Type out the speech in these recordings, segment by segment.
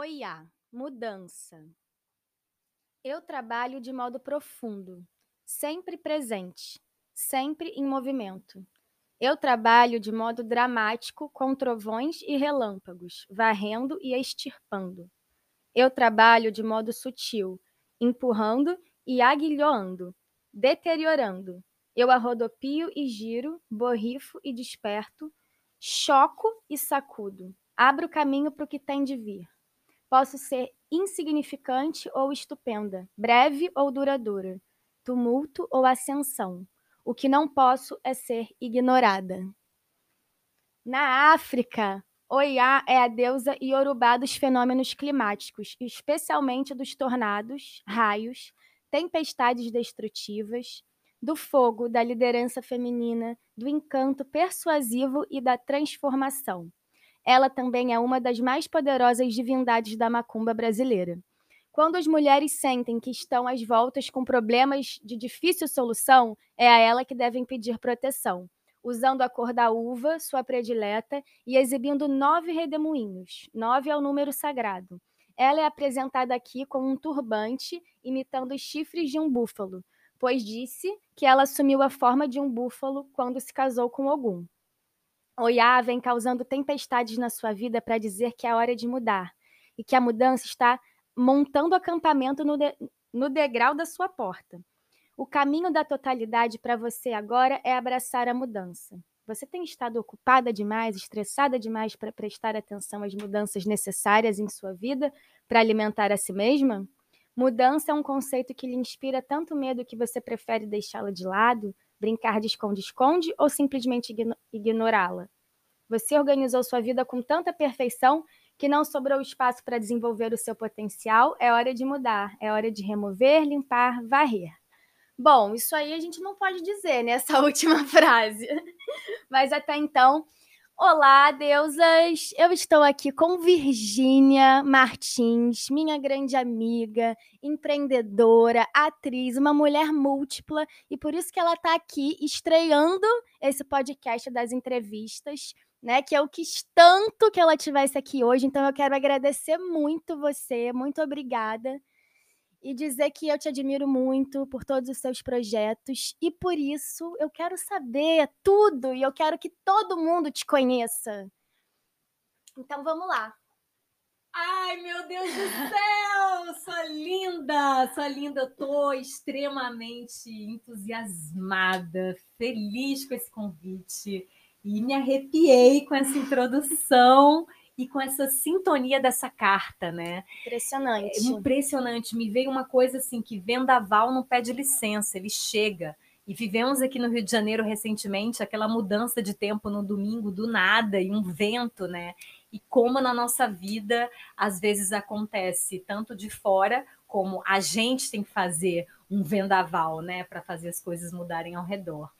Oiá, mudança. Eu trabalho de modo profundo, sempre presente, sempre em movimento. Eu trabalho de modo dramático, com trovões e relâmpagos, varrendo e extirpando. Eu trabalho de modo sutil, empurrando e aguilhoando, deteriorando. Eu arrodopio e giro, borrifo e desperto, choco e sacudo, abro caminho para o que tem de vir. Posso ser insignificante ou estupenda, breve ou duradoura, tumulto ou ascensão. O que não posso é ser ignorada. Na África, Oiá é a deusa iorubá dos fenômenos climáticos, especialmente dos tornados, raios, tempestades destrutivas, do fogo, da liderança feminina, do encanto persuasivo e da transformação. Ela também é uma das mais poderosas divindades da macumba brasileira. Quando as mulheres sentem que estão às voltas com problemas de difícil solução, é a ela que devem pedir proteção, usando a cor da uva, sua predileta, e exibindo nove redemoinhos. Nove é o número sagrado. Ela é apresentada aqui com um turbante, imitando os chifres de um búfalo, pois disse que ela assumiu a forma de um búfalo quando se casou com Ogum. Oiá vem causando tempestades na sua vida para dizer que é hora de mudar e que a mudança está montando acampamento no, de, no degrau da sua porta. O caminho da totalidade para você agora é abraçar a mudança. Você tem estado ocupada demais, estressada demais para prestar atenção às mudanças necessárias em sua vida para alimentar a si mesma? Mudança é um conceito que lhe inspira tanto medo que você prefere deixá-la de lado? Brincar de esconde-esconde ou simplesmente ignorá-la? Você organizou sua vida com tanta perfeição que não sobrou espaço para desenvolver o seu potencial. É hora de mudar, é hora de remover, limpar, varrer. Bom, isso aí a gente não pode dizer nessa última frase. Mas até então, Olá, deusas! Eu estou aqui com Virgínia Martins, minha grande amiga, empreendedora, atriz, uma mulher múltipla, e por isso que ela está aqui estreando esse podcast das entrevistas, né? Que eu quis tanto que ela tivesse aqui hoje, então eu quero agradecer muito você, muito obrigada e dizer que eu te admiro muito por todos os seus projetos e por isso eu quero saber tudo e eu quero que todo mundo te conheça. Então vamos lá. Ai, meu Deus do céu! sou linda! Sou linda! Eu tô extremamente entusiasmada, feliz com esse convite e me arrepiei com essa introdução e com essa sintonia dessa carta, né? Impressionante. É impressionante. Me veio uma coisa assim que vendaval não pede licença, ele chega. E vivemos aqui no Rio de Janeiro recentemente aquela mudança de tempo no domingo do nada e um vento, né? E como na nossa vida às vezes acontece tanto de fora como a gente tem que fazer um vendaval, né, para fazer as coisas mudarem ao redor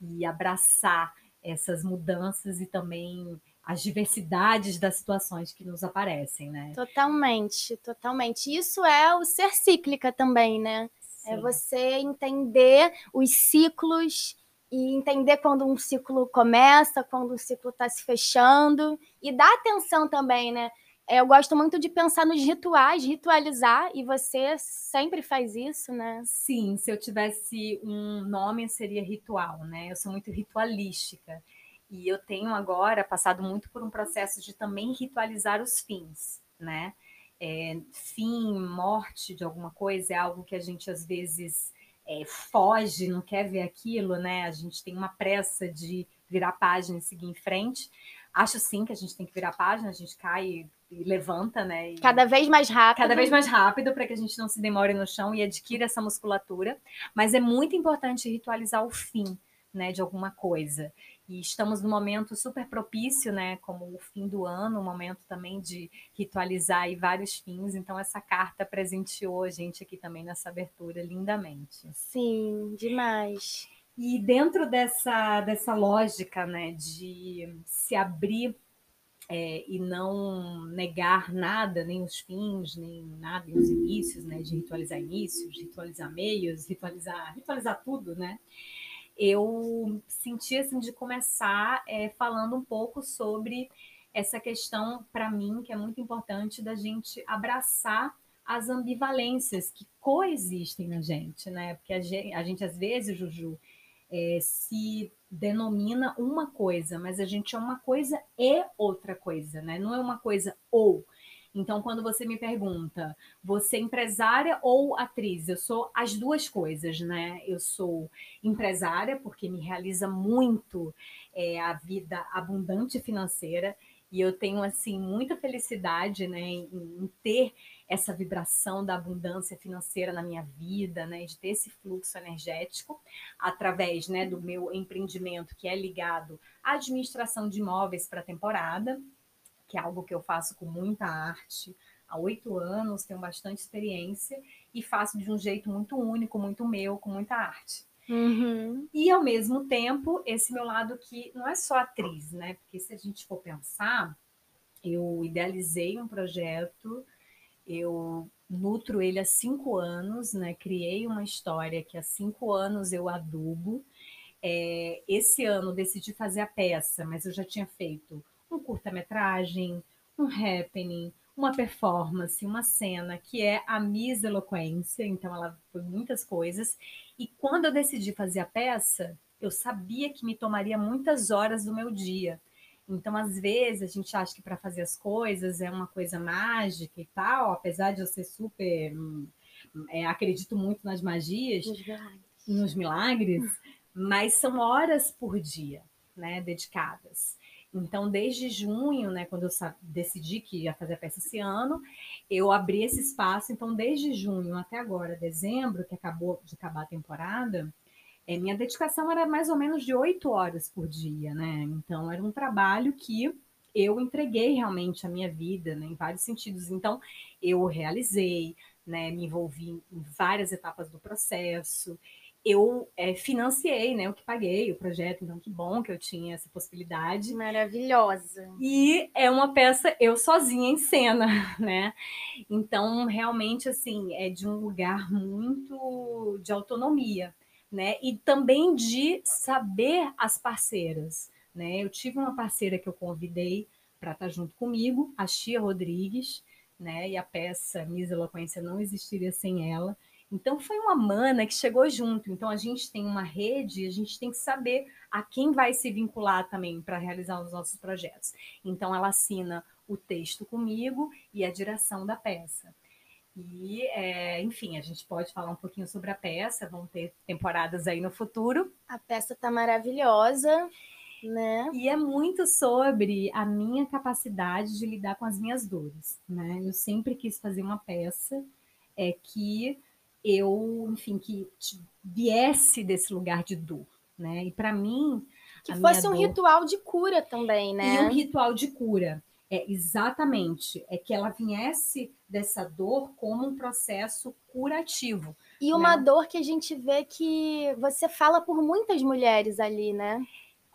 e abraçar essas mudanças e também as diversidades das situações que nos aparecem, né? Totalmente, totalmente. Isso é o ser cíclica também, né? É Sim. É você entender os ciclos e entender quando um ciclo começa, quando um ciclo está se fechando e dar atenção também, né? É, eu gosto muito de pensar nos rituais, ritualizar, e você sempre faz isso, né? Sim, se eu tivesse um nome, seria ritual, né? Eu sou muito ritualística. E eu tenho agora passado muito por um processo de também ritualizar os fins, né? É, fim, morte de alguma coisa é algo que a gente às vezes é, foge, não quer ver aquilo, né? A gente tem uma pressa de virar página e seguir em frente. Acho sim que a gente tem que virar página, a gente cai e levanta, né? E cada vez mais rápido. Cada vez mais rápido para que a gente não se demore no chão e adquira essa musculatura. Mas é muito importante ritualizar o fim, né, de alguma coisa. E estamos num momento super propício, né, como o fim do ano, um momento também de ritualizar aí vários fins. Então essa carta presenteou a gente aqui também nessa abertura lindamente. Sim, demais. E dentro dessa, dessa lógica, né, de se abrir é, e não negar nada, nem os fins, nem nada, nem os inícios, né, de ritualizar inícios, ritualizar meios, ritualizar, ritualizar tudo, né? Eu senti assim de começar é, falando um pouco sobre essa questão, para mim, que é muito importante da gente abraçar as ambivalências que coexistem na gente, né? Porque a gente, a gente às vezes, Juju, é, se denomina uma coisa, mas a gente é uma coisa e outra coisa, né? Não é uma coisa ou. Então, quando você me pergunta, você é empresária ou atriz? Eu sou as duas coisas, né? Eu sou empresária, porque me realiza muito é, a vida abundante financeira, e eu tenho, assim, muita felicidade né, em, em ter essa vibração da abundância financeira na minha vida, né, de ter esse fluxo energético através, né, do meu empreendimento que é ligado à administração de imóveis para temporada, que é algo que eu faço com muita arte há oito anos, tenho bastante experiência e faço de um jeito muito único, muito meu, com muita arte. Uhum. E ao mesmo tempo, esse meu lado que não é só atriz, né? Porque se a gente for pensar, eu idealizei um projeto, eu nutro ele há cinco anos, né? Criei uma história que há cinco anos eu adubo. É, esse ano decidi fazer a peça, mas eu já tinha feito um curta-metragem, um happening, uma performance, uma cena que é a Miss Eloquência, então ela foi muitas coisas. E quando eu decidi fazer a peça, eu sabia que me tomaria muitas horas do meu dia. Então, às vezes, a gente acha que para fazer as coisas é uma coisa mágica e tal, apesar de eu ser super. É, acredito muito nas magias, nos milagres. nos milagres, mas são horas por dia, né, dedicadas. Então, desde junho, né, quando eu decidi que ia fazer a peça esse ano, eu abri esse espaço. Então, desde junho até agora, dezembro, que acabou de acabar a temporada, é, minha dedicação era mais ou menos de oito horas por dia, né? Então, era um trabalho que eu entreguei realmente a minha vida, né, em vários sentidos. Então, eu realizei, né, me envolvi em várias etapas do processo eu é, financiei, né, o que paguei o projeto, então que bom que eu tinha essa possibilidade. Maravilhosa. E é uma peça eu sozinha em cena, né? Então, realmente, assim, é de um lugar muito de autonomia, né? E também de saber as parceiras, né? Eu tive uma parceira que eu convidei para estar junto comigo, a Chia Rodrigues, né? E a peça Miss Eloquência não existiria sem ela. Então foi uma mana que chegou junto. Então a gente tem uma rede, a gente tem que saber a quem vai se vincular também para realizar os nossos projetos. Então ela assina o texto comigo e a direção da peça. E, é, enfim, a gente pode falar um pouquinho sobre a peça, vão ter temporadas aí no futuro. A peça está maravilhosa, né? E é muito sobre a minha capacidade de lidar com as minhas dores, né? Eu sempre quis fazer uma peça é que eu, enfim, que viesse desse lugar de dor, né? E para mim. Que fosse um dor... ritual de cura também, né? E um ritual de cura. É, exatamente. É que ela viesse dessa dor como um processo curativo. E uma né? dor que a gente vê que você fala por muitas mulheres ali, né?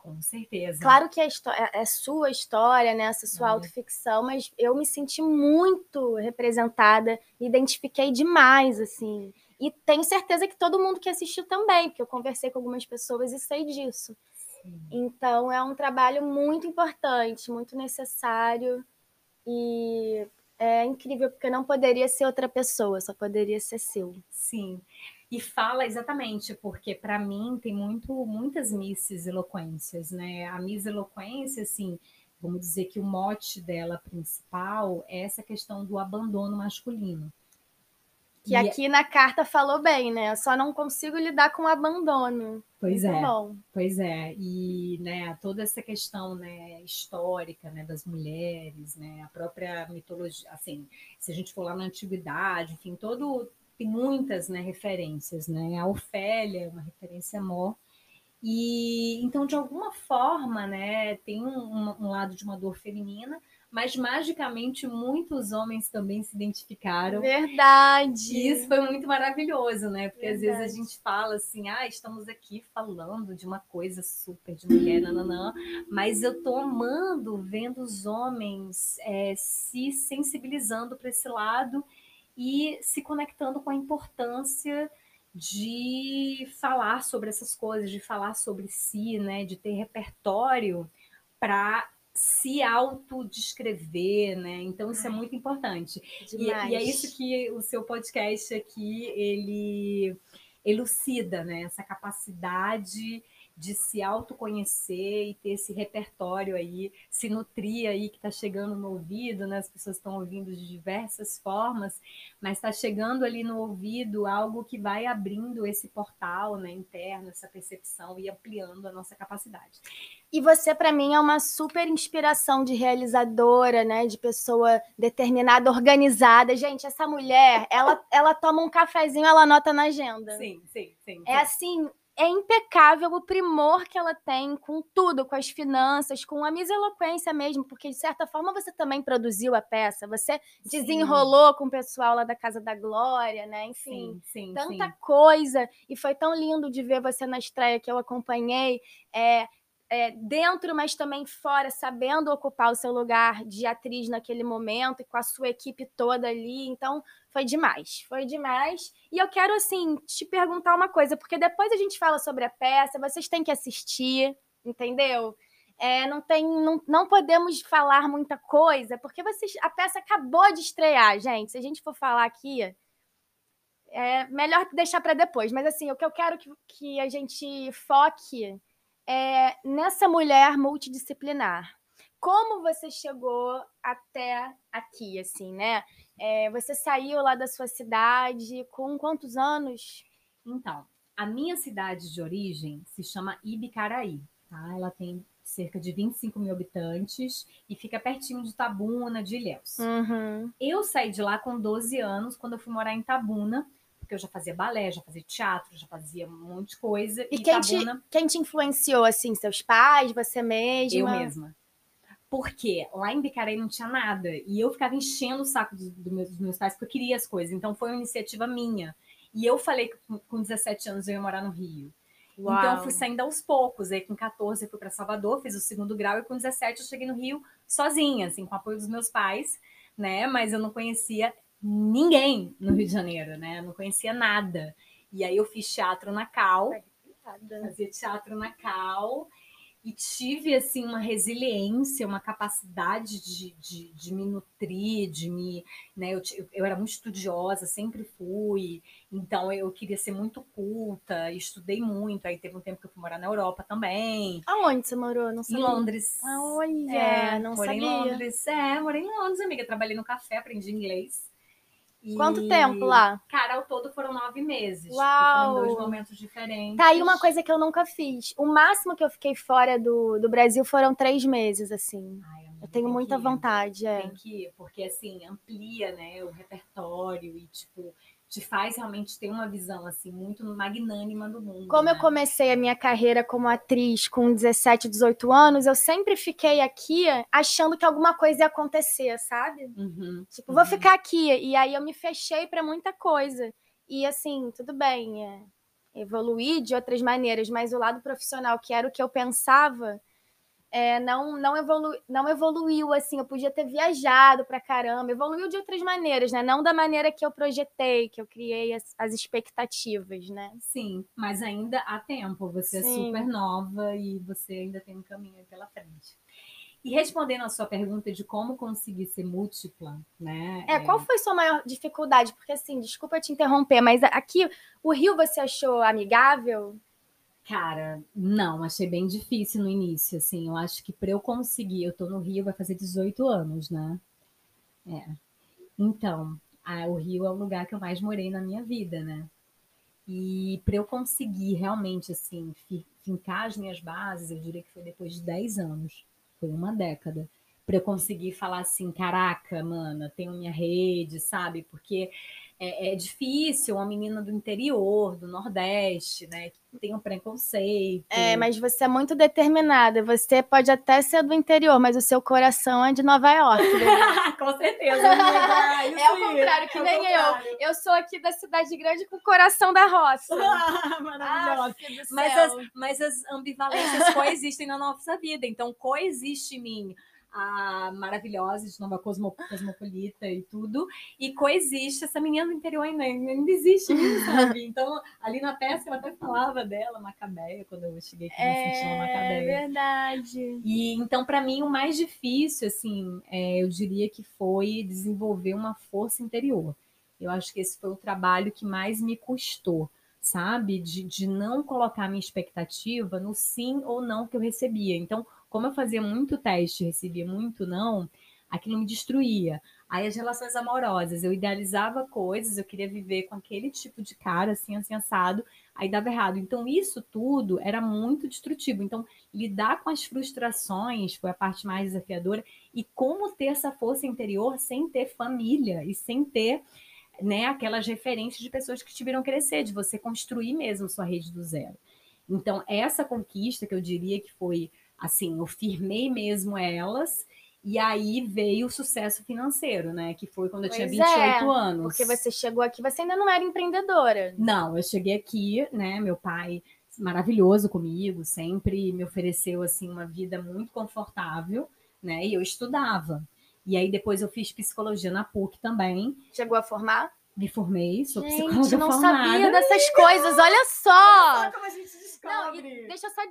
Com certeza. Claro que é, é, é sua história, né? Essa sua é. autoficção, mas eu me senti muito representada, identifiquei demais, assim. E tenho certeza que todo mundo que assistiu também, porque eu conversei com algumas pessoas e sei disso. Sim. Então é um trabalho muito importante, muito necessário e é incrível porque não poderia ser outra pessoa, só poderia ser seu. Sim e fala exatamente, porque para mim tem muito, muitas misses eloquências, né? A Miss Eloquência, assim, vamos dizer que o mote dela principal é essa questão do abandono masculino. Que e é aqui é... na carta falou bem, né? Eu só não consigo lidar com o abandono. Pois Muito é. Bom. Pois é. E né, toda essa questão né, histórica né, das mulheres, né, a própria mitologia, assim, se a gente for lá na antiguidade, enfim, todo, tem muitas né, referências, né? A Ofélia é uma referência amor. E então, de alguma forma, né, tem um, um, lado de uma dor feminina, mas magicamente muitos homens também se identificaram. Verdade. E isso foi muito maravilhoso, né? Porque Verdade. às vezes a gente fala assim, ah, estamos aqui falando de uma coisa super de mulher, nananã, mas eu tô amando vendo os homens é, se sensibilizando para esse lado e se conectando com a importância de falar sobre essas coisas, de falar sobre si, né, de ter repertório para se autodescrever, né? Então isso é muito importante. E, e, é isso que o seu podcast aqui ele elucida, né? Essa capacidade de se autoconhecer e ter esse repertório aí, se nutrir aí que está chegando no ouvido, né? As pessoas estão ouvindo de diversas formas, mas está chegando ali no ouvido algo que vai abrindo esse portal, né, interno, essa percepção e ampliando a nossa capacidade. E você, para mim, é uma super inspiração de realizadora, né? De pessoa determinada, organizada. Gente, essa mulher, ela, ela toma um cafezinho, ela anota na agenda. Sim, sim, sim. sim. É assim, é impecável o primor que ela tem com tudo, com as finanças, com a miseloquência mesmo, porque de certa forma você também produziu a peça, você sim. desenrolou com o pessoal lá da Casa da Glória, né? Enfim, sim, sim, tanta coisa. E foi tão lindo de ver você na estreia que eu acompanhei. É, é, dentro, mas também fora, sabendo ocupar o seu lugar de atriz naquele momento e com a sua equipe toda ali. Então, foi demais, foi demais. E eu quero, assim, te perguntar uma coisa, porque depois a gente fala sobre a peça, vocês têm que assistir, entendeu? É, não tem, não, não podemos falar muita coisa, porque vocês, a peça acabou de estrear, gente. Se a gente for falar aqui, é melhor deixar para depois. Mas assim, o que eu quero que, que a gente foque é, nessa mulher multidisciplinar. Como você chegou até aqui, assim, né? É, você saiu lá da sua cidade com quantos anos? Então, a minha cidade de origem se chama Ibicaraí, tá? Ela tem cerca de 25 mil habitantes e fica pertinho de Tabuna, de Ilhéus. Uhum. Eu saí de lá com 12 anos, quando eu fui morar em Tabuna, porque eu já fazia balé, já fazia teatro, já fazia um monte de coisa. E, e quem, te, quem te influenciou, assim, seus pais, você mesma? Eu mesma. Porque lá em Bicarei não tinha nada. E eu ficava enchendo o saco do, do meus, dos meus pais porque eu queria as coisas. Então foi uma iniciativa minha. E eu falei que com 17 anos eu ia morar no Rio. Uau. Então eu fui saindo aos poucos. Aí com 14 eu fui para Salvador, fiz o segundo grau. E com 17 eu cheguei no Rio sozinha, assim, com o apoio dos meus pais. Né? Mas eu não conhecia ninguém no Rio de Janeiro, né? Não conhecia nada. E aí eu fiz teatro na Cal, fazia teatro na Cal e tive assim uma resiliência, uma capacidade de, de, de me nutrir, de me, né, eu, eu era muito estudiosa, sempre fui, então eu queria ser muito culta, estudei muito, aí teve um tempo que eu fui morar na Europa também. Aonde você morou? Não sabia. Em Londres. Olha, é, não morei sabia. em Londres, é, morei em Londres, amiga, trabalhei no café, aprendi inglês. E, Quanto tempo lá? Cara, ao todo foram nove meses. Uau! Foram dois momentos diferentes. Tá aí uma coisa que eu nunca fiz. O máximo que eu fiquei fora do, do Brasil foram três meses, assim. Ai, eu tenho muita vontade. É. Tem que ir, porque assim, amplia, né, o repertório e, tipo, te faz realmente ter uma visão assim muito magnânima do mundo. Como né? eu comecei a minha carreira como atriz com 17, 18 anos, eu sempre fiquei aqui achando que alguma coisa ia acontecer, sabe? Uhum, tipo, uhum. vou ficar aqui. E aí eu me fechei para muita coisa. E assim, tudo bem, é, evoluir de outras maneiras, mas o lado profissional, que era o que eu pensava, é, não, não, evolu, não evoluiu assim. Eu podia ter viajado pra caramba, evoluiu de outras maneiras, né? Não da maneira que eu projetei, que eu criei as, as expectativas, né? Sim, mas ainda há tempo. Você Sim. é super nova e você ainda tem um caminho pela frente. E respondendo a sua pergunta de como conseguir ser múltipla, né? É, é, qual foi sua maior dificuldade? Porque assim, desculpa te interromper, mas aqui o Rio você achou amigável? Cara, não, achei bem difícil no início, assim. Eu acho que para eu conseguir, eu tô no Rio, vai fazer 18 anos, né? É. Então, a, o Rio é o lugar que eu mais morei na minha vida, né? E para eu conseguir realmente, assim, fincar as minhas bases, eu diria que foi depois de 10 anos, foi uma década, para eu conseguir falar assim: caraca, mana, tenho minha rede, sabe? Porque é, é, difícil, uma menina do interior, do Nordeste, né? Que tem um preconceito. É, mas você é muito determinada. Você pode até ser do interior, mas o seu coração é de Nova York. Né? com certeza, amiga. é o contrário, que é nem contrário. eu. Eu sou aqui da cidade grande com o coração da roça. Maravilhosa. Ah, mas, as, mas as ambivalências coexistem na nossa vida. Então, coexiste em mim a maravilhosa de Nova Cosmo, Cosmopolita e tudo, e coexiste essa menina do interior ainda, ainda existe, sabe? Então, ali na peça ela até falava dela, Macabeia, quando eu cheguei aqui, é, me sentindo Macabeia. É verdade. E então, para mim, o mais difícil, assim, é, eu diria que foi desenvolver uma força interior. Eu acho que esse foi o trabalho que mais me custou sabe? De, de não colocar minha expectativa no sim ou não que eu recebia. Então, como eu fazia muito teste, recebia muito não, aquilo me destruía. Aí as relações amorosas, eu idealizava coisas, eu queria viver com aquele tipo de cara, assim, assim, assado, aí dava errado. Então, isso tudo era muito destrutivo. Então, lidar com as frustrações foi a parte mais desafiadora. E como ter essa força interior sem ter família e sem ter né, aquelas referências de pessoas que te viram crescer, de você construir mesmo sua rede do zero. Então, essa conquista que eu diria que foi assim, eu firmei mesmo elas. E aí veio o sucesso financeiro, né? Que foi quando eu tinha 28 é, anos. Porque você chegou aqui, você ainda não era empreendedora. Não, eu cheguei aqui, né? Meu pai maravilhoso comigo, sempre me ofereceu assim uma vida muito confortável, né? E eu estudava. E aí depois eu fiz psicologia na PUC também. Chegou a formar? Me formei, sou gente, psicóloga não formada. sabia dessas coisas, olha só! Olha como a gente Não, deixa eu só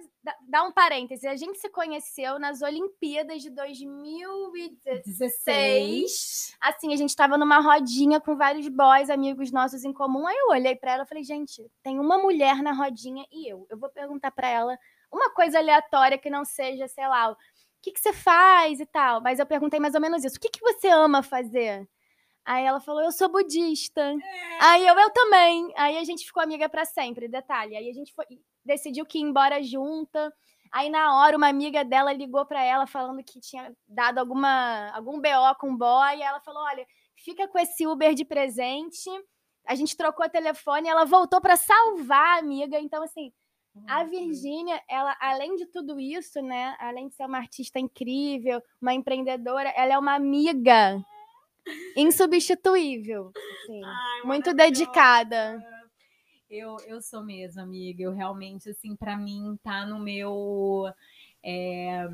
dar um parêntese. A gente se conheceu nas Olimpíadas de 2016. Assim, a gente tava numa rodinha com vários boys, amigos nossos em comum. Aí eu olhei para ela e falei, gente, tem uma mulher na rodinha e eu. Eu vou perguntar para ela uma coisa aleatória que não seja, sei lá, o que, que você faz e tal. Mas eu perguntei mais ou menos isso. O que, que você ama fazer? Aí ela falou, eu sou budista. É. Aí eu, eu também. Aí a gente ficou amiga para sempre, detalhe. Aí a gente foi, decidiu que ia embora junta. Aí na hora uma amiga dela ligou para ela falando que tinha dado alguma algum BO com o boy, e ela falou: "Olha, fica com esse Uber de presente". A gente trocou o telefone, ela voltou para salvar a amiga. Então assim, a Virgínia, ela além de tudo isso, né, além de ser uma artista incrível, uma empreendedora, ela é uma amiga insubstituível. Assim, Ai, muito dedicada. Eu, eu sou mesmo, amiga. Eu realmente, assim, para mim, tá no meu. É,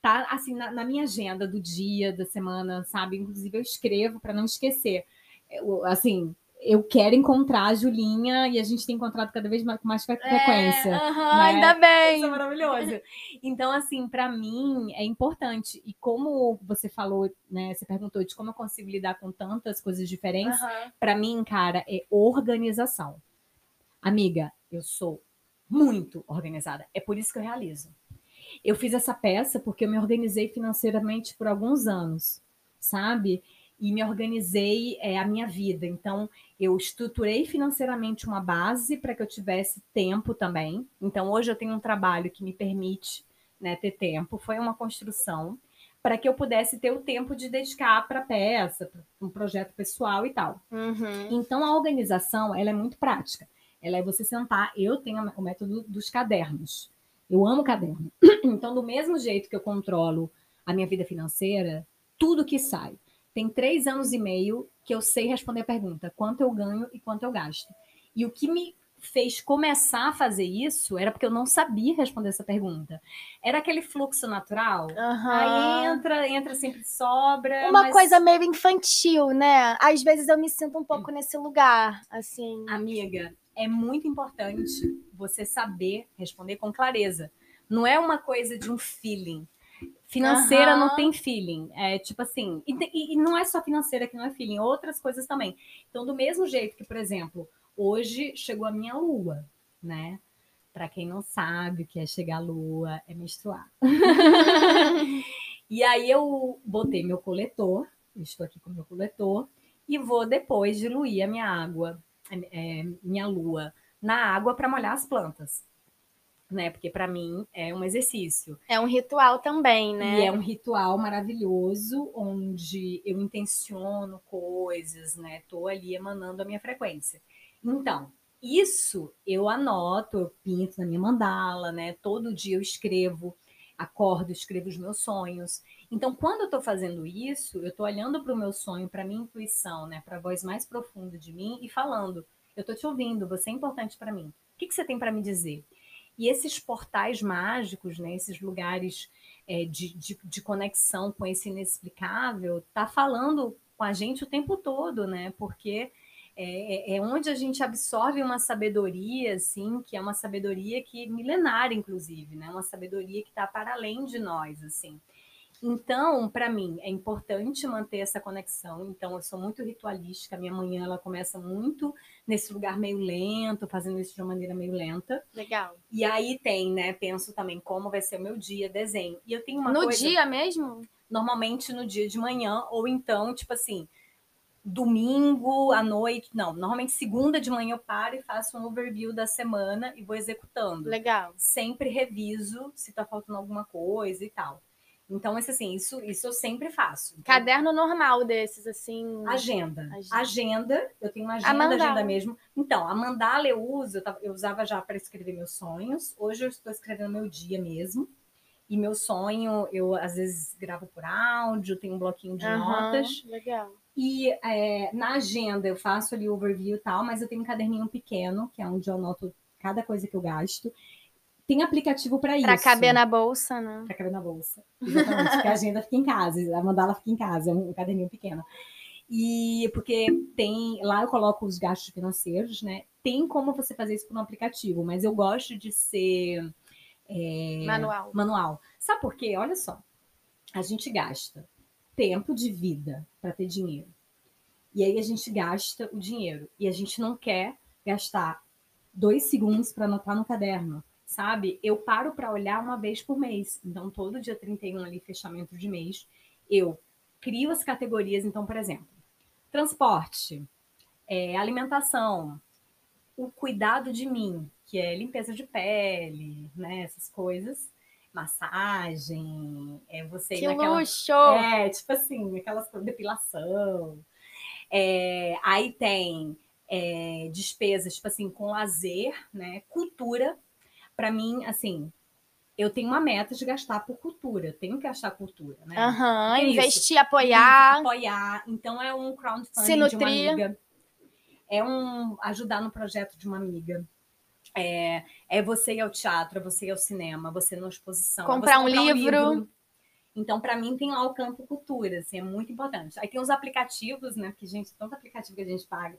tá, assim, na, na, minha agenda do dia, da semana, sabe? Inclusive, eu escrevo para não esquecer. Eu, assim, eu quero encontrar a Julinha e a gente tem encontrado cada vez mais, com mais frequência. É, uh -huh, né? Ainda bem. Isso é maravilhoso. Então, assim, para mim é importante. E como você falou, né? Você perguntou de como eu consigo lidar com tantas coisas diferentes. Uh -huh. Para mim, cara, é organização. Amiga, eu sou muito organizada. É por isso que eu realizo. Eu fiz essa peça porque eu me organizei financeiramente por alguns anos, sabe? e me organizei é, a minha vida. Então, eu estruturei financeiramente uma base para que eu tivesse tempo também. Então, hoje eu tenho um trabalho que me permite né, ter tempo. Foi uma construção para que eu pudesse ter o tempo de dedicar para a peça, para um projeto pessoal e tal. Uhum. Então, a organização ela é muito prática. Ela é você sentar. Eu tenho o método dos cadernos. Eu amo caderno. Então, do mesmo jeito que eu controlo a minha vida financeira, tudo que sai tem três anos e meio que eu sei responder a pergunta: quanto eu ganho e quanto eu gasto. E o que me fez começar a fazer isso era porque eu não sabia responder essa pergunta. Era aquele fluxo natural. Uhum. Aí entra, entra sempre sobra. Uma mas... coisa meio infantil, né? Às vezes eu me sinto um pouco nesse lugar, assim. Amiga, é muito importante você saber responder com clareza. Não é uma coisa de um feeling. Financeira uhum. não tem feeling. É tipo assim. E, e, não é só financeira que não é feeling, outras coisas também. Então, do mesmo jeito que, por exemplo, hoje chegou a minha lua, né? Para quem não sabe o que é chegar à lua, é menstruar. e aí eu botei meu coletor, estou aqui com meu coletor, e vou depois diluir a minha água, é, minha lua, na água para molhar as plantas né? Porque para mim é um exercício. É um ritual também, né? E é um ritual maravilhoso onde eu intenciono coisas, né? Tô ali emanando a minha frequência. Então, isso eu anoto, eu pinto na minha mandala, né? Todo dia eu escrevo, acordo, escrevo os meus sonhos. Então, quando eu estou fazendo isso, eu estou olhando para o meu sonho, para minha intuição, né? Para a voz mais profunda de mim e falando: eu estou te ouvindo, você é importante para mim. O que, que você tem para me dizer? E esses portais mágicos, né, esses lugares é, de, de, de, conexão com esse inexplicável, tá falando com a gente o tempo todo, né? Porque é, é, é onde a gente absorve uma sabedoria, assim, que é uma sabedoria que milenária, inclusive, né? Uma sabedoria que está para além de nós, assim. Então, para mim, é importante manter essa conexão. Então, eu sou muito ritualística. Minha manhã ela começa muito nesse lugar meio lento, fazendo isso de uma maneira meio lenta. Legal. E aí tem, né? Penso também como vai ser o meu dia, desenho. E eu tenho uma no coisa. No dia mesmo? Normalmente no dia de manhã, ou então, tipo assim, domingo à noite. Não, normalmente segunda de manhã eu paro e faço um overview da semana e vou executando. Legal. Sempre reviso se tá faltando alguma coisa e tal. Então, esse, assim, isso, isso eu sempre faço. Então, Caderno normal desses, assim. Agenda. Agenda. agenda eu tenho uma agenda, agenda mesmo. Então, a mandala eu uso, eu, tava, eu usava já para escrever meus sonhos. Hoje eu estou escrevendo meu dia mesmo. E meu sonho, eu às vezes gravo por áudio, tenho um bloquinho de uhum, notas. Legal. E é, na agenda eu faço ali o overview e tal, mas eu tenho um caderninho pequeno, que é onde eu anoto cada coisa que eu gasto. Tem aplicativo para isso. Para caber na bolsa, né? Para caber na bolsa. Exatamente. porque a agenda fica em casa, a mandala fica em casa, é um caderninho pequeno. E porque tem. Lá eu coloco os gastos financeiros, né? Tem como você fazer isso por um aplicativo, mas eu gosto de ser. É, manual. Manual. Sabe por quê? Olha só. A gente gasta tempo de vida para ter dinheiro. E aí a gente gasta o dinheiro. E a gente não quer gastar dois segundos para anotar no caderno sabe? Eu paro para olhar uma vez por mês. Então, todo dia 31 ali, fechamento de mês, eu crio as categorias. Então, por exemplo, transporte, é, alimentação, o cuidado de mim, que é limpeza de pele, né? Essas coisas. Massagem, é você que naquela... luxo! É, tipo assim, aquelas depilação. É, aí tem é, despesas, tipo assim, com lazer, né? Cultura, para mim, assim, eu tenho uma meta de gastar por cultura, eu tenho que achar cultura, né? Uhum, investir, isso? apoiar. apoiar. Então é um crowdfunding de uma amiga. É um ajudar no projeto de uma amiga. É, é você ir ao teatro, é você ir ao cinema, você ir numa exposição. Comprar, é um, comprar livro. um livro. Então, para mim, tem lá o campo cultura, assim, é muito importante. Aí tem os aplicativos, né? Que, gente, tanto aplicativo que a gente paga,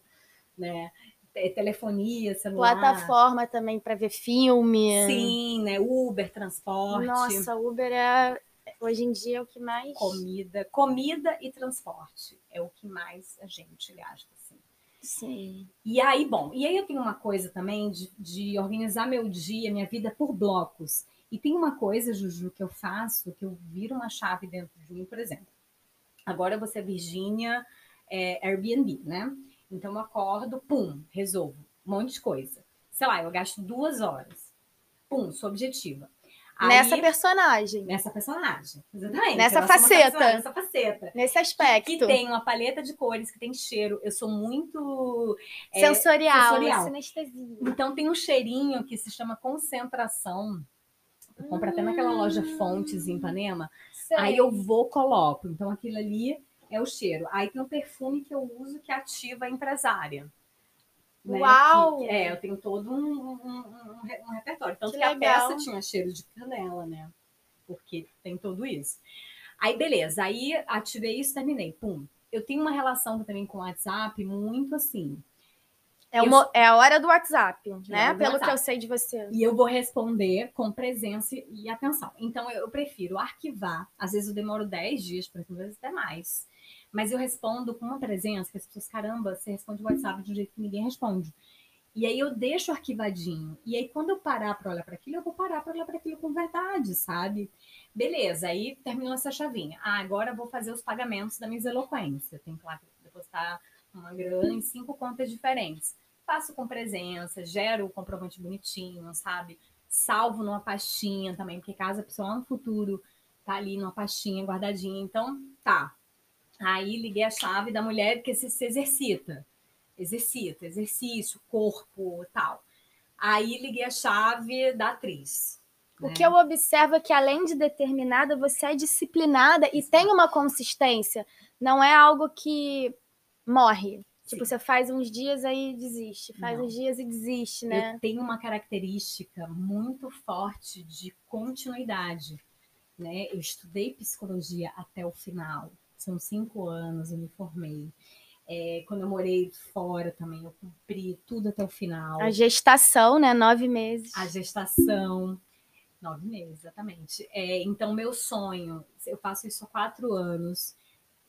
né? Telefonia, celular. Plataforma também para ver filme. Sim, né? Uber, transporte. Nossa, Uber é hoje em dia é o que mais. Comida, comida e transporte é o que mais a gente gasta, assim. Sim. E aí, bom, e aí eu tenho uma coisa também de, de organizar meu dia, minha vida por blocos. E tem uma coisa, Juju, que eu faço, que eu viro uma chave dentro de mim, por exemplo. Agora você é Virgínia é, Airbnb, né? Então eu acordo, pum, resolvo um monte de coisa. Sei lá, eu gasto duas horas. Pum, sou objetiva. Aí, nessa personagem. Nessa personagem, exatamente. Nessa faceta. Nessa faceta. Nesse aspecto. Que, que, tem uma paleta de cores, que tem cheiro. Eu sou muito... Sensorial. É, sensorial. Sinestesia. Então tem um cheirinho que se chama concentração. Eu compro hum. até naquela loja hum. Fontes em Ipanema. Sei. Aí eu vou, coloco. Então aquilo ali é o cheiro. Aí tem um perfume que eu uso que ativa a empresária. Né? Uau! Que, é, eu tenho todo um, um, um, um repertório. Tanto que, que a peça tinha cheiro de canela, né? Porque tem tudo isso. Aí, beleza. Aí ativei isso, terminei. Pum. Eu tenho uma relação também com o WhatsApp muito assim. É, uma, é a hora do WhatsApp, é né? Pelo WhatsApp. que eu sei de você. E eu vou responder com presença e atenção. Então, eu, eu prefiro arquivar. Às vezes eu demoro 10 dias, às vezes até mais. Mas eu respondo com uma presença que as pessoas, caramba, você responde o WhatsApp de um jeito que ninguém responde. E aí eu deixo arquivadinho. E aí quando eu parar para olhar para aquilo, eu vou parar para olhar para aquilo com verdade, sabe? Beleza, aí terminou essa chavinha. Ah, agora eu vou fazer os pagamentos da minha eloquência. Tem que lá depositar uma grana em cinco contas diferentes. Faço com presença, gero o comprovante bonitinho, sabe? Salvo numa pastinha também, porque caso a pessoa no futuro tá ali numa pastinha guardadinha. Então, tá, Aí liguei a chave da mulher que se, se exercita. Exercita, exercício, corpo, tal. Aí liguei a chave da atriz. O né? que eu observo é que, além de determinada, você é disciplinada e tem uma consistência. Não é algo que morre. Tipo, você faz uns dias aí desiste, faz Não. uns dias e desiste, né? Eu tenho uma característica muito forte de continuidade né? Eu estudei psicologia até o final. São cinco anos, eu me formei. É, quando eu morei fora também, eu cumpri tudo até o final. A gestação, né? Nove meses. A gestação. Nove meses, exatamente. É, então, meu sonho, eu faço isso há quatro anos.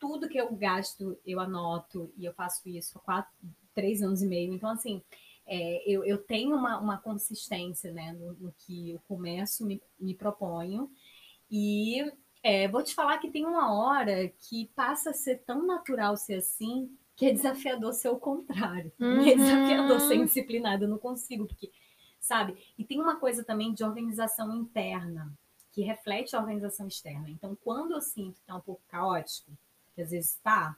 Tudo que eu gasto, eu anoto, e eu faço isso há quatro, três anos e meio. Então, assim, é, eu, eu tenho uma, uma consistência né, no, no que eu começo, me, me proponho. E é, vou te falar que tem uma hora que passa a ser tão natural ser assim que é desafiador ser o contrário. Uhum. É desafiador ser indisciplinado, eu não consigo, porque, sabe? E tem uma coisa também de organização interna, que reflete a organização externa. Então, quando eu sinto que tá um pouco caótico, que às vezes está,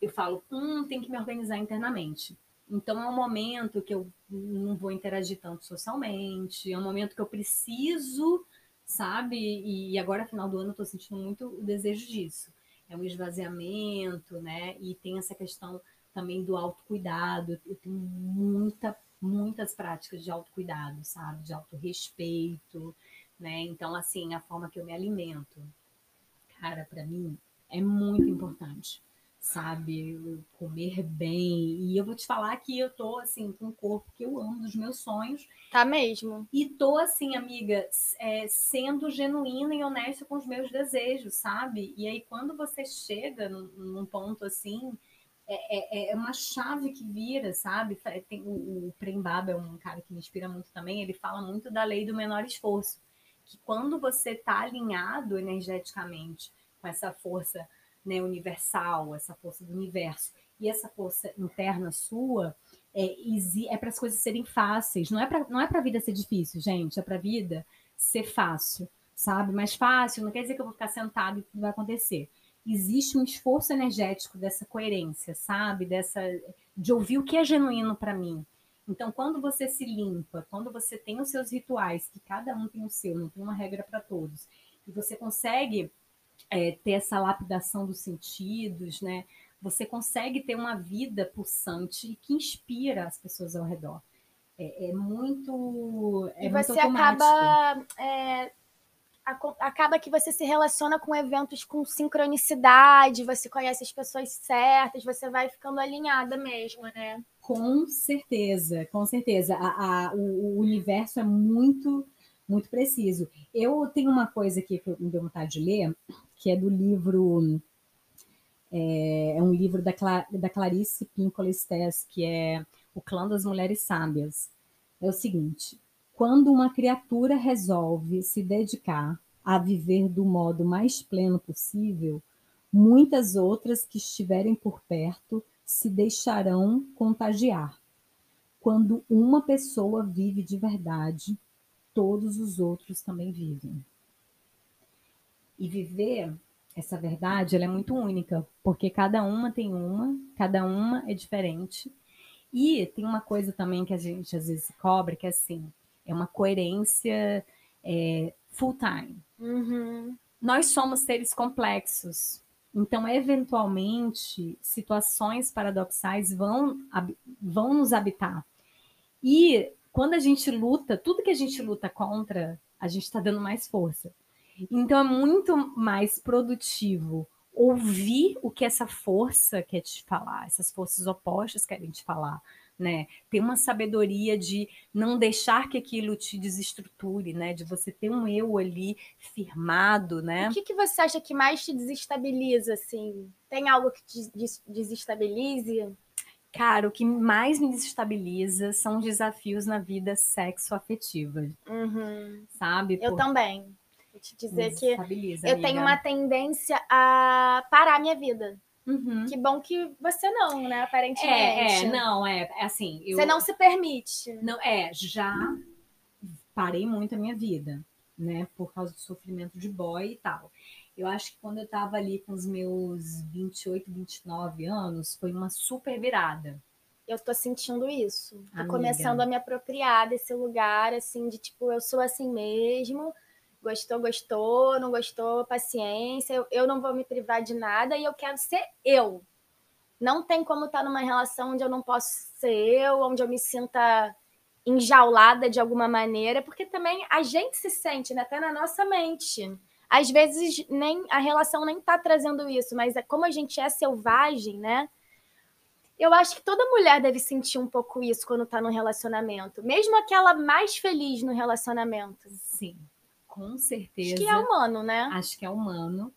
eu falo, hum, tem que me organizar internamente. Então, é um momento que eu não vou interagir tanto socialmente, é um momento que eu preciso, sabe? E agora, final do ano, eu tô sentindo muito o desejo disso é um esvaziamento, né? E tem essa questão também do autocuidado. Eu tenho muita, muitas práticas de autocuidado, sabe? De autorrespeito, né? Então, assim, a forma que eu me alimento, cara, para mim é muito importante sabe? Comer bem. E eu vou te falar que eu tô, assim, com um corpo que eu amo, dos meus sonhos. Tá mesmo. E tô, assim, amiga, é, sendo genuína e honesta com os meus desejos, sabe? E aí, quando você chega num, num ponto assim. É, é, é, uma chave que vira, sabe? Tem, o, o Prembaba é um cara que me inspira muito também. Ele fala muito da lei do menor esforço. Que quando você tá alinhado energeticamente com essa força né, universal, essa força do universo, e essa força interna sua, é, é para as coisas serem fáceis. Não é para não é a vida ser difícil, gente. É para a vida ser fácil, sabe? Mas fácil não quer dizer que eu vou ficar sentado e tudo vai acontecer. Existe um esforço energético dessa coerência, sabe? Dessa de ouvir o que é genuíno para mim. Então, quando você se limpa, quando você tem os seus rituais, que cada um tem o seu, não tem uma regra para todos, e você consegue é, ter essa lapidação dos sentidos, né? Você consegue ter uma vida pulsante que inspira as pessoas ao redor. É, é muito. É e você acaba. É, acaba que você se relaciona com eventos com sincronicidade, você conhece as pessoas certas, você vai ficando alinhada mesmo, né? Com certeza, com certeza. A, a, o, o universo é muito muito preciso. Eu tenho uma coisa aqui que eu me deu vontade de ler, que é do livro. É, é um livro da, da Clarice Pinkola Estés, que é O Clã das Mulheres Sábias. É o seguinte: quando uma criatura resolve se dedicar a viver do modo mais pleno possível, muitas outras que estiverem por perto se deixarão contagiar. Quando uma pessoa vive de verdade, todos os outros também vivem. E viver essa verdade, ela é muito única, porque cada uma tem uma, cada uma é diferente. E tem uma coisa também que a gente às vezes cobra, que é assim, é uma coerência é, full time. Uhum. Nós somos seres complexos. Então, eventualmente, situações paradoxais vão, vão nos habitar. E quando a gente luta, tudo que a gente luta contra, a gente está dando mais força. Então é muito mais produtivo ouvir o que essa força quer te falar, essas forças opostas querem te falar, né? Ter uma sabedoria de não deixar que aquilo te desestruture, né? De você ter um eu ali firmado, né? O que, que você acha que mais te desestabiliza, assim? Tem algo que te desestabilize? Cara, o que mais me desestabiliza são os desafios na vida sexo-afetiva. Uhum. Sabe? Eu Por... também. Te dizer que eu amiga. tenho uma tendência a parar minha vida. Uhum. Que bom que você não, né? Aparentemente. É, é não, é, é assim. Eu... Você não se permite. Não, é, já parei muito a minha vida, né? Por causa do sofrimento de boy e tal. Eu acho que quando eu estava ali com os meus 28, 29 anos, foi uma super virada. Eu tô sentindo isso. Tô Amiga. começando a me apropriar desse lugar, assim, de tipo, eu sou assim mesmo. Gostou, gostou, não gostou, paciência. Eu, eu não vou me privar de nada e eu quero ser eu. Não tem como estar tá numa relação onde eu não posso ser eu, onde eu me sinta enjaulada de alguma maneira, porque também a gente se sente, né? Até na nossa mente às vezes nem a relação nem tá trazendo isso, mas é como a gente é selvagem, né? Eu acho que toda mulher deve sentir um pouco isso quando tá no relacionamento, mesmo aquela mais feliz no relacionamento. Sim, com certeza. Acho que é humano, né? Acho que é humano.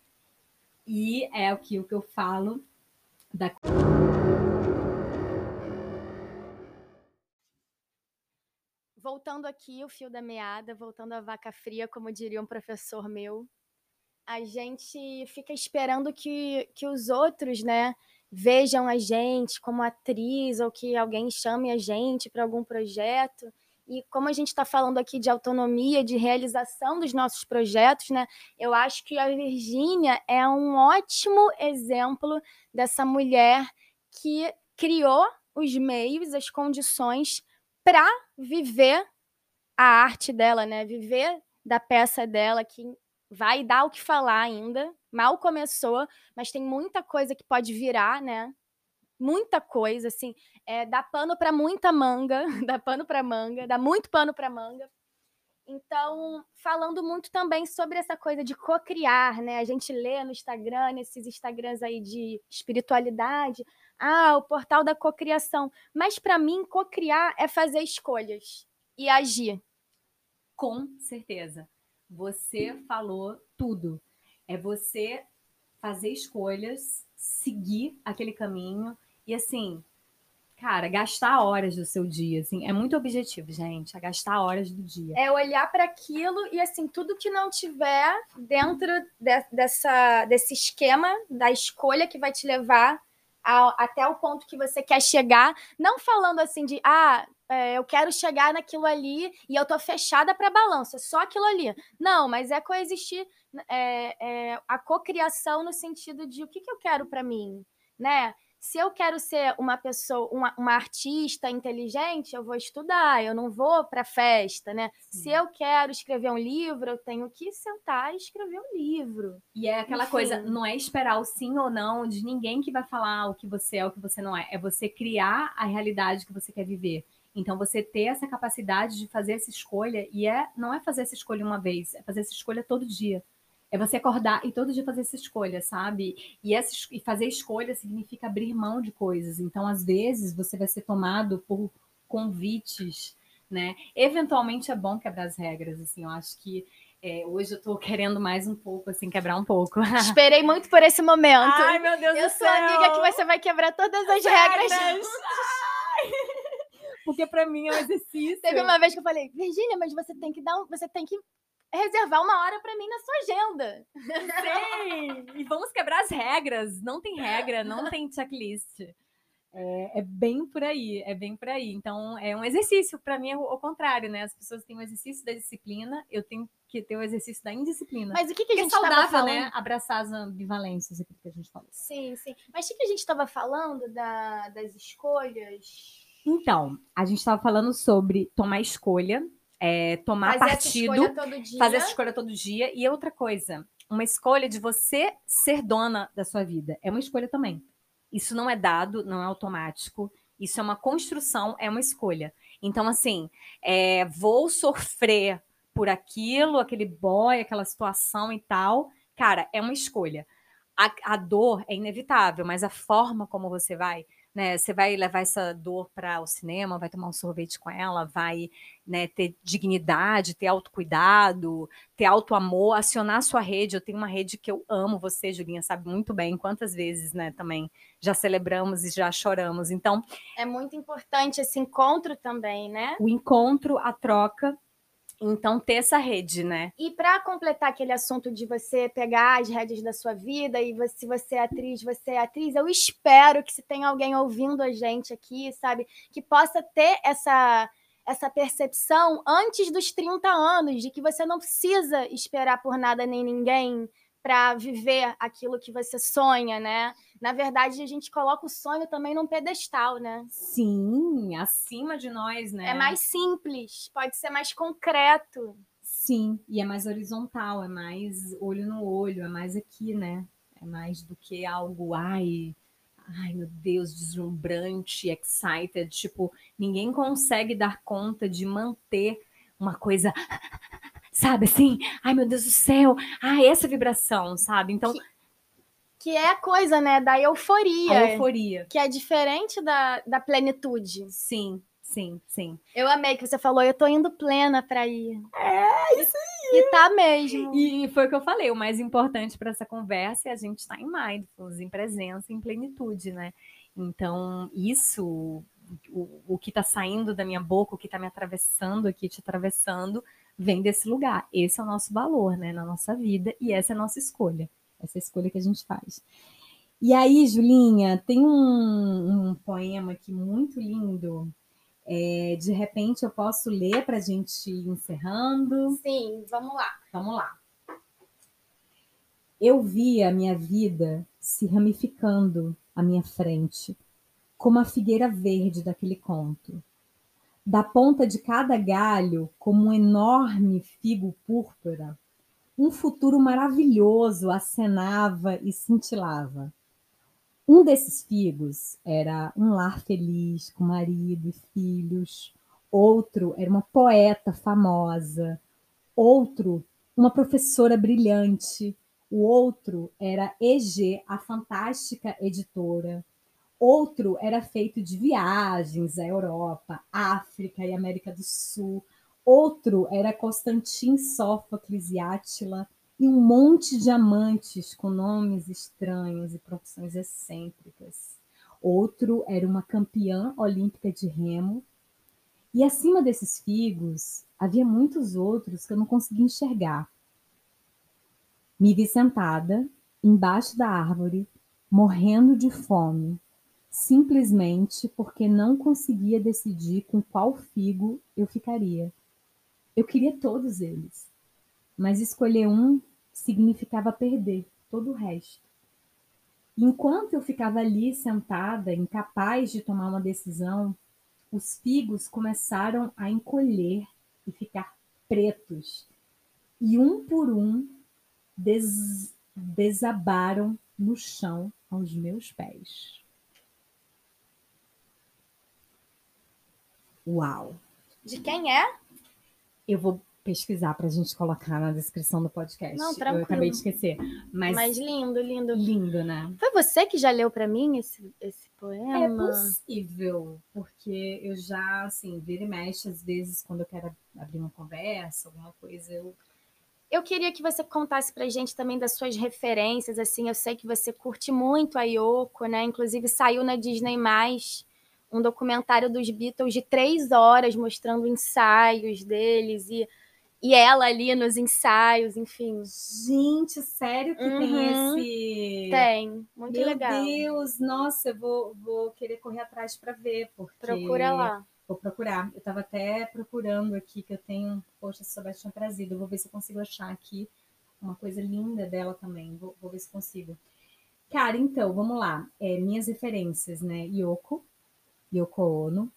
E é o que, o que eu falo da voltando aqui o fio da meada, voltando à vaca fria, como diria um professor meu, a gente fica esperando que, que os outros, né, vejam a gente como atriz ou que alguém chame a gente para algum projeto. E como a gente está falando aqui de autonomia, de realização dos nossos projetos, né? Eu acho que a Virgínia é um ótimo exemplo dessa mulher que criou os meios, as condições para viver a arte dela, né? Viver da peça dela, que vai dar o que falar ainda. Mal começou, mas tem muita coisa que pode virar, né? Muita coisa, assim. É, dá pano para muita manga, dá pano para manga, dá muito pano para manga. Então, falando muito também sobre essa coisa de co-criar, né? A gente lê no Instagram, nesses Instagrams aí de espiritualidade, ah, o portal da cocriação. Mas para mim, cocriar é fazer escolhas e agir. Com certeza. Você falou tudo. É você fazer escolhas, seguir aquele caminho e assim, cara, gastar horas do seu dia, assim, é muito objetivo, gente, é gastar horas do dia. É olhar para aquilo e assim, tudo que não tiver dentro de, dessa desse esquema da escolha que vai te levar até o ponto que você quer chegar, não falando assim de ah, é, eu quero chegar naquilo ali e eu tô fechada para balança, só aquilo ali. Não, mas é coexistir é, é, a cocriação no sentido de o que, que eu quero para mim, né? Se eu quero ser uma pessoa, uma, uma, artista inteligente, eu vou estudar, eu não vou para festa, né? Sim. Se eu quero escrever um livro, eu tenho que sentar e escrever um livro. E é aquela Enfim. coisa, não é esperar o sim ou não de ninguém que vai falar o que você é, o que você não é. É você criar a realidade que você quer viver. Então você ter essa capacidade de fazer essa escolha e é não é fazer essa escolha uma vez, é fazer essa escolha todo dia. É você acordar e todo dia fazer essa escolha, sabe? E, essa, e fazer escolha significa abrir mão de coisas. Então, às vezes, você vai ser tomado por convites, né? Eventualmente é bom quebrar as regras, assim. Eu acho que é, hoje eu tô querendo mais um pouco, assim, quebrar um pouco. Esperei muito por esse momento. Ai, meu Deus eu do céu. Eu sou amiga que você vai quebrar todas as, as regras. regras. Porque para mim é um exercício. Teve uma vez que eu falei, Virgínia, mas você tem que dar um, você tem que reservar uma hora para mim na sua agenda. Sim! e vamos quebrar as regras. Não tem regra, não tem checklist. É, é, bem por aí, é bem por aí. Então, é um exercício. Para mim é o, contrário, né? As pessoas têm o exercício da disciplina, eu tenho que ter o exercício da indisciplina. Mas o que, que a gente estava é saudável, falando? né? Abraçar as ambivalências aqui que a gente falou. Sim, sim. Mas o que, que a gente estava falando da, das escolhas? Então, a gente estava falando sobre tomar escolha é, tomar fazer partido, essa fazer essa escolha todo dia. E outra coisa, uma escolha de você ser dona da sua vida. É uma escolha também. Isso não é dado, não é automático. Isso é uma construção, é uma escolha. Então, assim, é, vou sofrer por aquilo, aquele boy, aquela situação e tal. Cara, é uma escolha. A, a dor é inevitável, mas a forma como você vai né? Você vai levar essa dor para o cinema, vai tomar um sorvete com ela, vai né, ter dignidade, ter autocuidado, ter auto-amor, acionar a sua rede. Eu tenho uma rede que eu amo, você, Julinha, sabe muito bem quantas vezes, né, também já celebramos e já choramos. Então. É muito importante esse encontro também, né? O encontro, a troca então, ter essa rede, né? E para completar aquele assunto de você pegar as redes da sua vida e você, se você é atriz, você é atriz, eu espero que se tem alguém ouvindo a gente aqui, sabe, que possa ter essa essa percepção antes dos 30 anos de que você não precisa esperar por nada nem ninguém, para viver aquilo que você sonha, né? Na verdade, a gente coloca o sonho também num pedestal, né? Sim, acima de nós, né? É mais simples, pode ser mais concreto. Sim, e é mais horizontal, é mais olho no olho, é mais aqui, né? É mais do que algo, ai, ai meu Deus, deslumbrante, excited. Tipo, ninguém consegue dar conta de manter uma coisa sabe assim? Ai, meu Deus do céu, ai, essa vibração, sabe? Então. Que, que é a coisa, né, da euforia. A euforia. Que é diferente da, da plenitude. Sim, sim, sim. Eu amei que você falou, eu tô indo plena pra ir. É, isso aí. E tá mesmo. E foi o que eu falei, o mais importante para essa conversa é a gente estar tá em mindfulness, em presença, em plenitude, né? Então, isso, o, o que está saindo da minha boca, o que está me atravessando aqui, te atravessando, vem desse lugar. Esse é o nosso valor, né, na nossa vida, e essa é a nossa escolha. Essa escolha que a gente faz. E aí, Julinha, tem um, um poema aqui muito lindo. É, de repente eu posso ler para a gente ir encerrando? Sim, vamos lá. Vamos lá. Eu vi a minha vida se ramificando à minha frente, como a figueira verde daquele conto. Da ponta de cada galho, como um enorme figo púrpura, um futuro maravilhoso acenava e cintilava. Um desses figos era um lar feliz, com marido e filhos. Outro era uma poeta famosa. Outro, uma professora brilhante. O outro era EG, a fantástica editora. Outro era feito de viagens à Europa, África e América do Sul. Outro era Constantin Sófocles e Átila, e um monte de amantes com nomes estranhos e profissões excêntricas. Outro era uma campeã olímpica de remo. E acima desses figos havia muitos outros que eu não conseguia enxergar. Me vi sentada embaixo da árvore, morrendo de fome, simplesmente porque não conseguia decidir com qual figo eu ficaria. Eu queria todos eles, mas escolher um significava perder todo o resto. Enquanto eu ficava ali sentada, incapaz de tomar uma decisão, os figos começaram a encolher e ficar pretos. E um por um des desabaram no chão aos meus pés. Uau! De quem é? Eu vou pesquisar para a gente colocar na descrição do podcast. Não, tranquilo. Eu acabei de esquecer. Mas, Mas lindo, lindo. Lindo, né? Foi você que já leu para mim esse, esse poema? É possível, porque eu já, assim, vira e mexe, às vezes, quando eu quero abrir uma conversa, alguma coisa, eu eu queria que você contasse pra gente também das suas referências, assim, eu sei que você curte muito a Yoko, né? Inclusive saiu na Disney+, um documentário dos Beatles de três horas mostrando ensaios deles e, e ela ali nos ensaios, enfim. Gente, sério que uhum. tem esse... Tem, muito Meu legal. Meu Deus, nossa, eu vou, vou querer correr atrás para ver, porque... Procura lá. Vou procurar. Eu estava até procurando aqui, que eu tenho, poxa, se soubesse tinha trazido. vou ver se eu consigo achar aqui uma coisa linda dela também. Vou, vou ver se consigo. Cara, então, vamos lá. É, minhas referências, né? Yoko, Yoko Ono,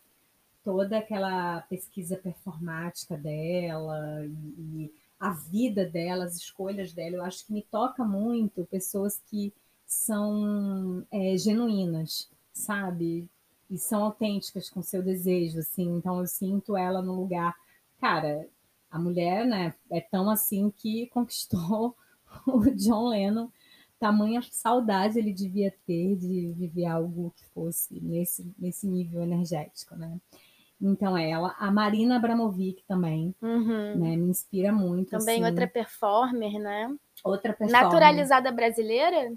toda aquela pesquisa performática dela e, e a vida dela, as escolhas dela, eu acho que me toca muito pessoas que são é, genuínas, sabe? e são autênticas com seu desejo, assim. Então eu sinto ela no lugar, cara, a mulher, né, é tão assim que conquistou o John Lennon. Tamanha saudade ele devia ter de viver algo que fosse nesse, nesse nível energético, né? Então ela, a Marina Abramovic também, uhum. né, me inspira muito. Também assim. outra performer, né? Outra performer. Naturalizada brasileira?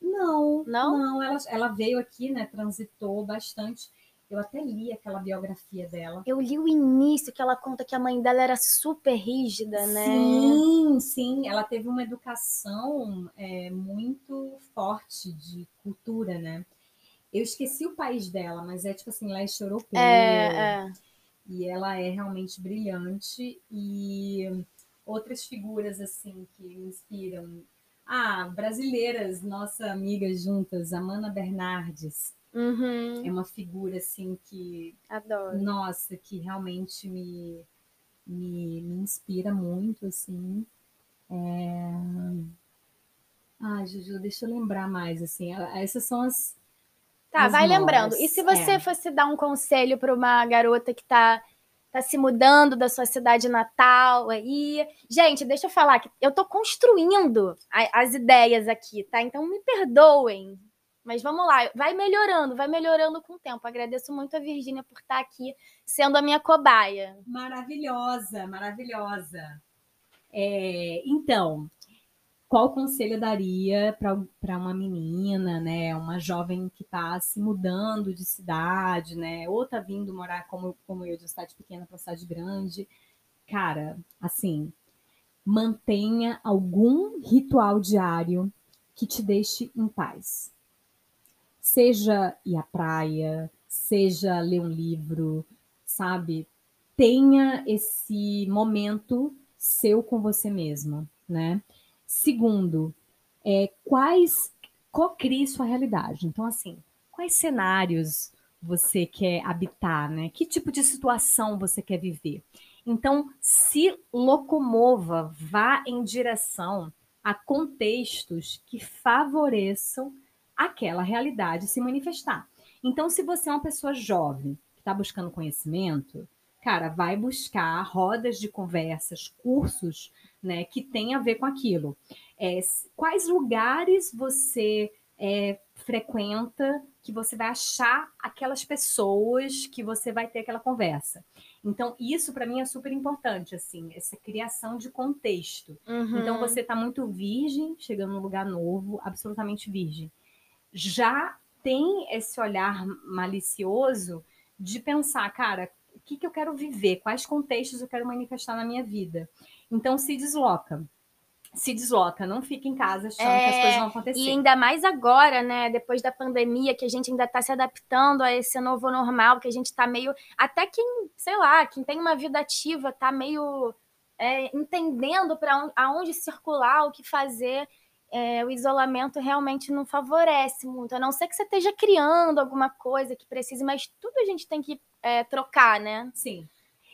Não, não, não ela, ela veio aqui, né? Transitou bastante. Eu até li aquela biografia dela. Eu li o início que ela conta que a mãe dela era super rígida, né? Sim, sim. Ela teve uma educação é, muito forte de cultura, né? Eu esqueci o país dela, mas é tipo assim, leste europeu. É, é. E ela é realmente brilhante. E outras figuras, assim, que me inspiram ah, brasileiras, nossa amiga juntas, Amanda Bernardes. Uhum. É uma figura assim que. Adoro. Nossa, que realmente me, me, me inspira muito, assim. É... Ah, Juju, deixa eu lembrar mais, assim. Essas são as. Tá, as vai lembrando. E se você é. fosse dar um conselho para uma garota que está tá se mudando da sua cidade natal aí. Gente, deixa eu falar que eu tô construindo a, as ideias aqui, tá? Então me perdoem. Mas vamos lá, vai melhorando, vai melhorando com o tempo. Agradeço muito a Virgínia por estar aqui sendo a minha cobaia. Maravilhosa, maravilhosa. É, então, qual conselho eu daria para uma menina, né, uma jovem que está se mudando de cidade, né, ou está vindo morar como, como eu de cidade pequena para cidade grande? Cara, assim, mantenha algum ritual diário que te deixe em paz. Seja ir à praia, seja ler um livro, sabe? Tenha esse momento seu com você mesmo, né? Segundo, é, quais co-crie sua realidade. Então, assim, quais cenários você quer habitar, né? Que tipo de situação você quer viver? Então, se locomova, vá em direção a contextos que favoreçam aquela realidade se manifestar. Então, se você é uma pessoa jovem que está buscando conhecimento, cara, vai buscar rodas de conversas, cursos, né, que tem a ver com aquilo. É, quais lugares você é, frequenta que você vai achar aquelas pessoas que você vai ter aquela conversa. Então, isso para mim é super importante, assim, essa criação de contexto. Uhum. Então, você está muito virgem, chegando num lugar novo, absolutamente virgem. Já tem esse olhar malicioso de pensar, cara, o que, que eu quero viver, quais contextos eu quero manifestar na minha vida. Então se desloca. Se desloca, não fica em casa achando é, que as é, coisas vão acontecer. E ainda mais agora, né? Depois da pandemia, que a gente ainda está se adaptando a esse novo normal, que a gente está meio. Até quem, sei lá, quem tem uma vida ativa, está meio é, entendendo para aonde circular, o que fazer. É, o isolamento realmente não favorece muito, a não ser que você esteja criando alguma coisa que precise, mas tudo a gente tem que é, trocar, né? Sim.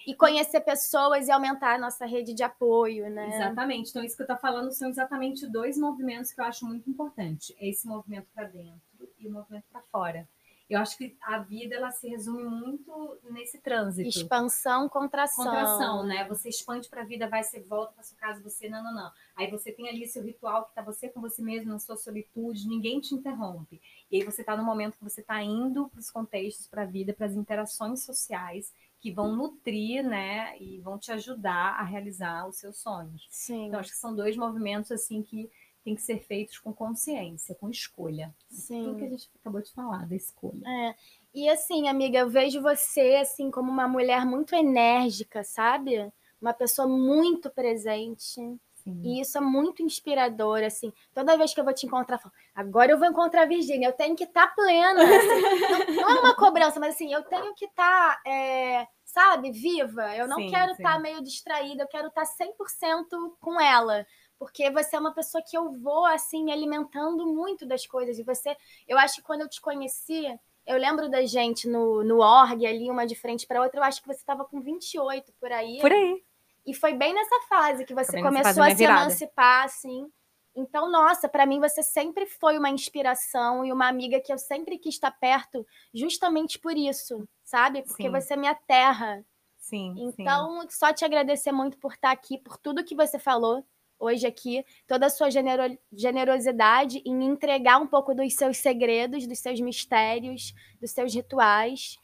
E conhecer pessoas e aumentar a nossa rede de apoio, né? Exatamente. Então, isso que eu estou falando são exatamente dois movimentos que eu acho muito importante. Esse movimento para dentro e o movimento para fora. Eu acho que a vida ela se resume muito nesse trânsito. Expansão, contração. Contração, né? Você expande para a vida, vai, você volta para sua casa, você não, não, não. Aí você tem ali seu ritual que tá você com você mesmo na sua solitude, ninguém te interrompe. E aí você está no momento que você está indo para os contextos, para a vida, para as interações sociais que vão nutrir, né, e vão te ajudar a realizar os seus sonhos. Sim. Então acho que são dois movimentos assim que tem que ser feitos com consciência, com escolha. Sim. Tudo que a gente acabou de falar da escolha. É. E assim, amiga, eu vejo você assim como uma mulher muito enérgica, sabe? Uma pessoa muito presente. Sim. E isso é muito inspirador, assim. Toda vez que eu vou te encontrar, eu falo, agora eu vou encontrar a Virgínia, eu tenho que estar tá plena. Assim. não, não, é uma cobrança, mas assim, eu tenho que estar, tá, é, sabe, viva. Eu não sim, quero estar tá meio distraída, eu quero estar 100% com ela porque você é uma pessoa que eu vou assim me alimentando muito das coisas. E você, eu acho que quando eu te conheci, eu lembro da gente no, no org ali, uma de frente para outra, eu acho que você estava com 28 por aí. Por aí. E foi bem nessa fase que você começou a se virada. emancipar, assim. Então, nossa, para mim você sempre foi uma inspiração e uma amiga que eu sempre quis estar perto, justamente por isso, sabe? Porque sim. você é minha terra. Sim. Então, sim. só te agradecer muito por estar aqui, por tudo que você falou hoje aqui, toda a sua genero generosidade em entregar um pouco dos seus segredos, dos seus mistérios, dos seus rituais.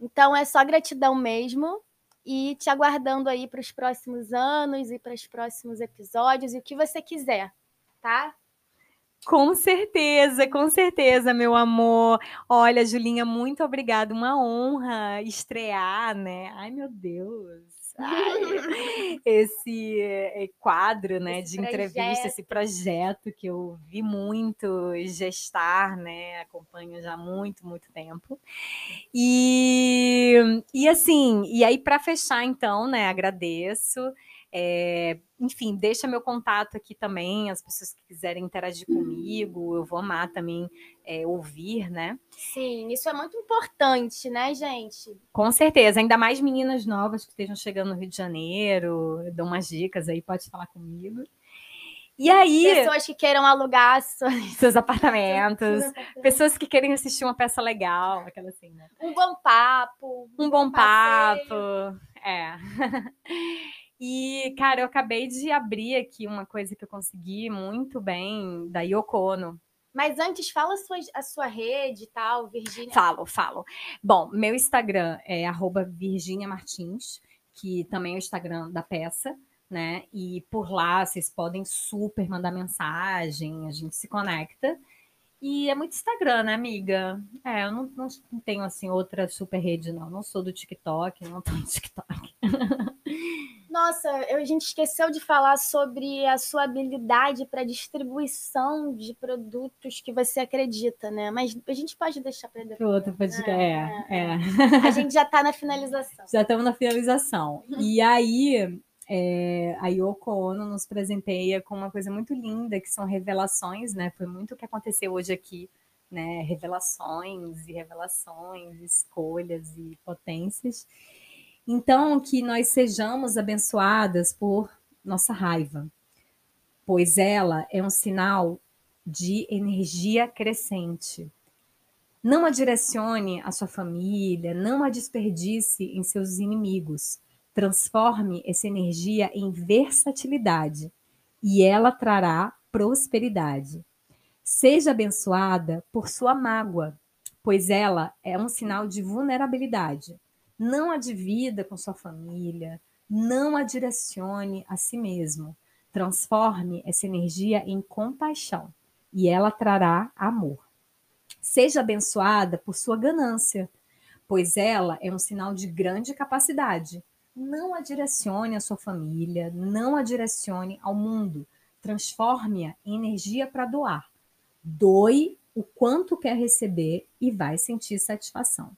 Então é só gratidão mesmo e te aguardando aí para os próximos anos e para os próximos episódios e o que você quiser, tá? Com certeza, com certeza, meu amor. Olha, Julinha, muito obrigada. Uma honra estrear, né? Ai, meu Deus esse eh, quadro, né, esse de projeto. entrevista, esse projeto que eu vi muito gestar, né, acompanho já há muito, muito tempo. E, e assim, e aí para fechar então, né, agradeço. É, enfim, deixa meu contato aqui também, as pessoas que quiserem interagir comigo, eu vou amar também é, ouvir, né? Sim, isso é muito importante, né, gente? Com certeza, ainda mais meninas novas que estejam chegando no Rio de Janeiro, eu dou umas dicas aí, pode falar comigo. E aí. Pessoas que queiram alugar seus apartamentos. pessoas que querem assistir uma peça legal, aquela assim, né? Um bom papo. Um, bom papo. É. E, cara, eu acabei de abrir aqui uma coisa que eu consegui muito bem da Yoko Ono. Mas antes, fala a sua, a sua rede e tal, Virgínia. Falo, falo. Bom, meu Instagram é arroba Virginia Martins, que também é o Instagram da peça, né? E por lá vocês podem super mandar mensagem, a gente se conecta. E é muito Instagram, né, amiga? É, eu não, não, tenho, assim, outra super rede, não. Não sou do TikTok, não tô no TikTok. Nossa, a gente esqueceu de falar sobre a sua habilidade para distribuição de produtos que você acredita, né? Mas a gente pode deixar para depois. Outro podcast. É, é, é. A gente já está na finalização. Já estamos na finalização. E aí, é, a Yoko Ono nos presenteia com uma coisa muito linda, que são revelações, né? Foi muito o que aconteceu hoje aqui, né? Revelações e revelações, escolhas e potências. Então, que nós sejamos abençoadas por nossa raiva, pois ela é um sinal de energia crescente. Não a direcione à sua família, não a desperdice em seus inimigos. Transforme essa energia em versatilidade e ela trará prosperidade. Seja abençoada por sua mágoa, pois ela é um sinal de vulnerabilidade. Não a divida com sua família, não a direcione a si mesmo. Transforme essa energia em compaixão e ela trará amor. Seja abençoada por sua ganância, pois ela é um sinal de grande capacidade. Não a direcione à sua família, não a direcione ao mundo. Transforme-a em energia para doar. Doe o quanto quer receber e vai sentir satisfação.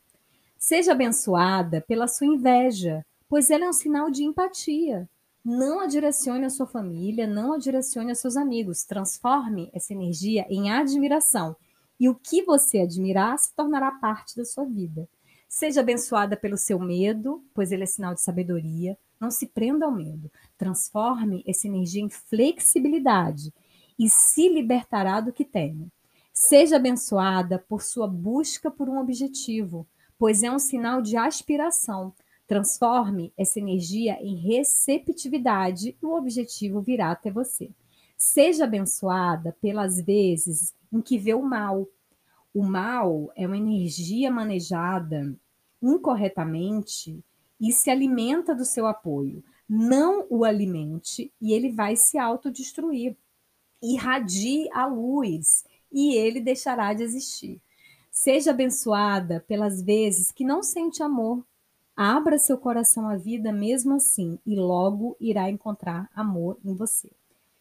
Seja abençoada pela sua inveja, pois ela é um sinal de empatia. Não a direcione à sua família, não a direcione aos seus amigos. Transforme essa energia em admiração. E o que você admirar se tornará parte da sua vida. Seja abençoada pelo seu medo, pois ele é sinal de sabedoria. Não se prenda ao medo. Transforme essa energia em flexibilidade e se libertará do que teme. Seja abençoada por sua busca por um objetivo, pois é um sinal de aspiração. Transforme essa energia em receptividade e o objetivo virá até você. Seja abençoada pelas vezes em que vê o mal. O mal é uma energia manejada incorretamente e se alimenta do seu apoio. Não o alimente e ele vai se autodestruir. Irradie a luz e ele deixará de existir. Seja abençoada pelas vezes que não sente amor. Abra seu coração à vida mesmo assim e logo irá encontrar amor em você.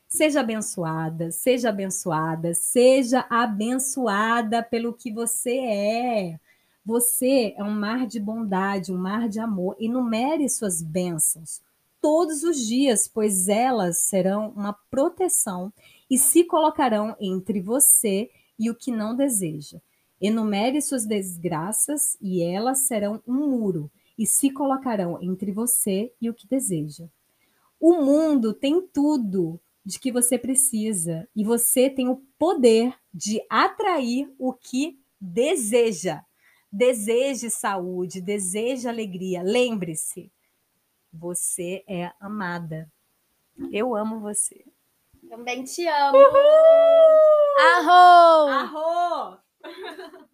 Seja abençoada, seja abençoada, seja abençoada pelo que você é. Você é um mar de bondade, um mar de amor. Enumere suas bênçãos todos os dias, pois elas serão uma proteção e se colocarão entre você e o que não deseja. Enumere suas desgraças e elas serão um muro e se colocarão entre você e o que deseja. O mundo tem tudo de que você precisa e você tem o poder de atrair o que deseja. Deseje saúde, deseje alegria. Lembre-se, você é amada. Eu amo você. Também te amo. Uhul! Arro! Arro!